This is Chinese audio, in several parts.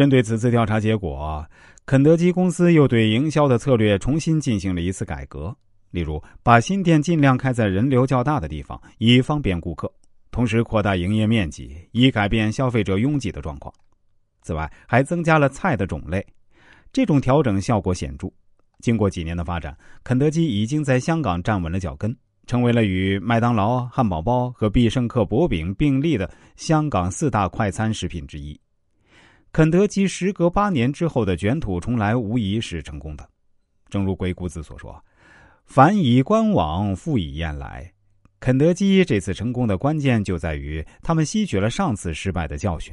针对此次调查结果，肯德基公司又对营销的策略重新进行了一次改革。例如，把新店尽量开在人流较大的地方，以方便顾客；同时扩大营业面积，以改变消费者拥挤的状况。此外，还增加了菜的种类。这种调整效果显著。经过几年的发展，肯德基已经在香港站稳了脚跟，成为了与麦当劳、汉堡包和必胜客薄饼并立的香港四大快餐食品之一。肯德基时隔八年之后的卷土重来，无疑是成功的。正如鬼谷子所说。凡以观往，复以燕来。肯德基这次成功的关键就在于，他们吸取了上次失败的教训，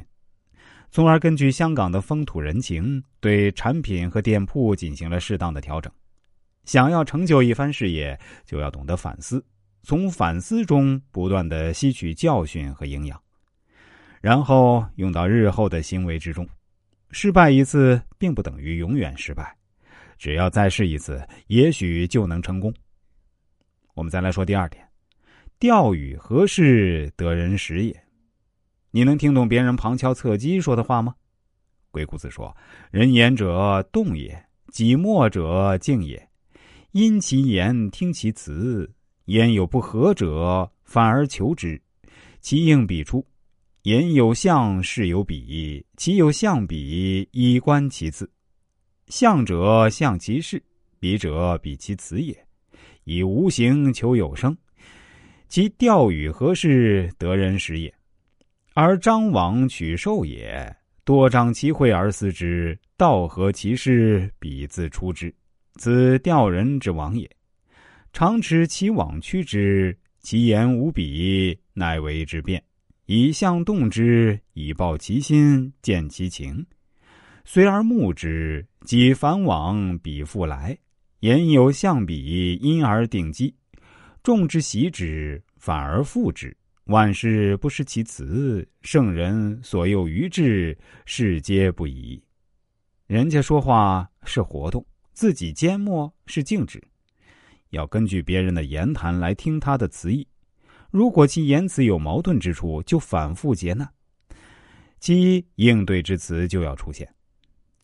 从而根据香港的风土人情，对产品和店铺进行了适当的调整。想要成就一番事业，就要懂得反思，从反思中不断的吸取教训和营养，然后用到日后的行为之中。失败一次，并不等于永远失败。只要再试一次，也许就能成功。我们再来说第二点：钓与何事得人时也？你能听懂别人旁敲侧击说的话吗？鬼谷子说：“人言者动也，己默者静也。因其言，听其辞。言有不合者，反而求之，其应必出。言有象，事有比，其有象比，以观其次。”象者象其事，比者比其辞也。以无形求有声，其钓与何事得人时也？而张网取兽也，多张其会而思之，道合其事，彼自出之。此钓人之网也。常持其网趋之，其言无比，乃为之辩。以象动之，以报其心，见其情。随而目之，即反往彼复来，言有相比，因而定机。众之习之，反而复之。万事不失其辞，圣人所诱于志，事皆不疑。人家说话是活动，自己缄默是静止。要根据别人的言谈来听他的词意。如果其言辞有矛盾之处，就反复诘难，其应对之词就要出现。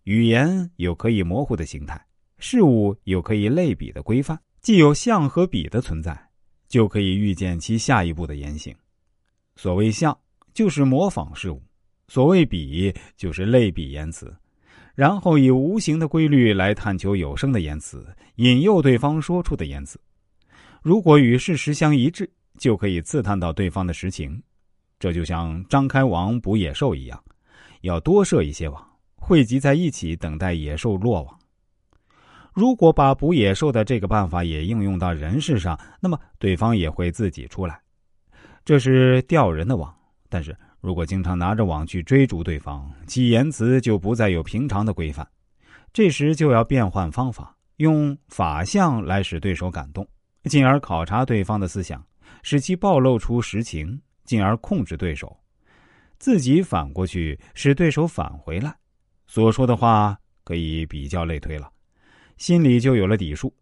语言有可以模糊的形态，事物有可以类比的规范。既有像和比的存在，就可以预见其下一步的言行。所谓像，就是模仿事物；所谓比，就是类比言辞。然后以无形的规律来探求有声的言辞，引诱对方说出的言辞。如果与事实相一致，就可以刺探到对方的实情。这就像张开网捕野兽一样，要多设一些网。汇集在一起，等待野兽落网。如果把捕野兽的这个办法也应用到人事上，那么对方也会自己出来。这是钓人的网。但是如果经常拿着网去追逐对方，其言辞就不再有平常的规范。这时就要变换方法，用法相来使对手感动，进而考察对方的思想，使其暴露出实情，进而控制对手。自己反过去使对手返回来。所说的话可以比较类推了，心里就有了底数。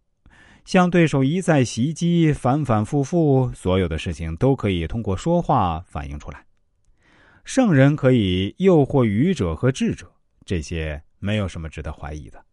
向对手一再袭击，反反复复，所有的事情都可以通过说话反映出来。圣人可以诱惑愚者和智者，这些没有什么值得怀疑的。